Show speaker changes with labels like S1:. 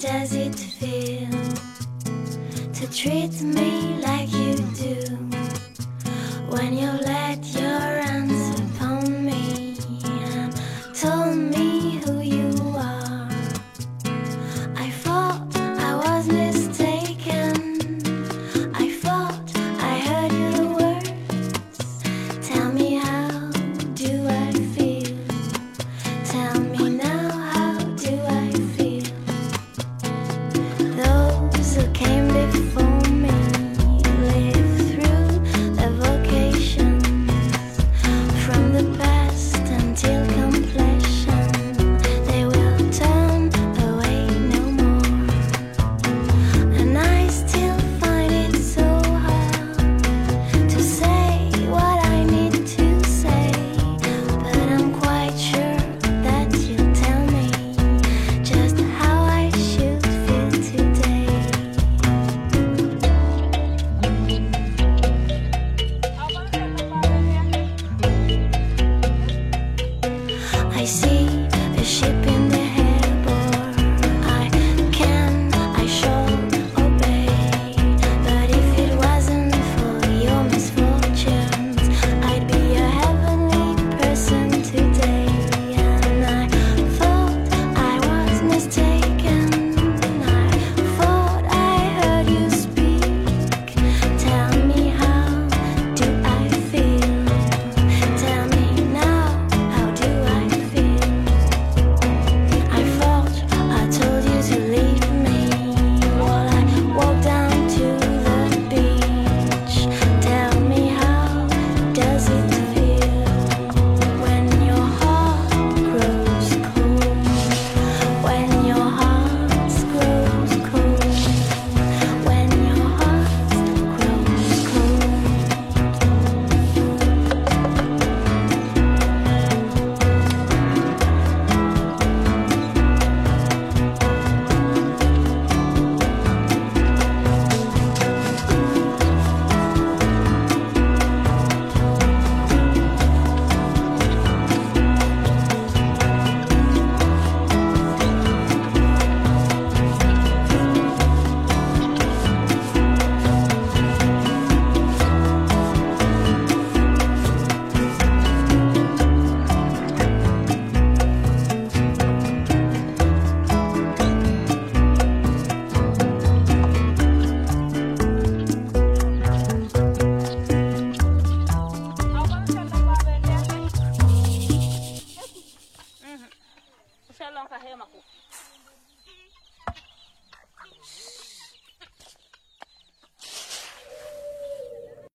S1: does it feel to treat me like you do when you let your hands upon me and told me?
S2: maku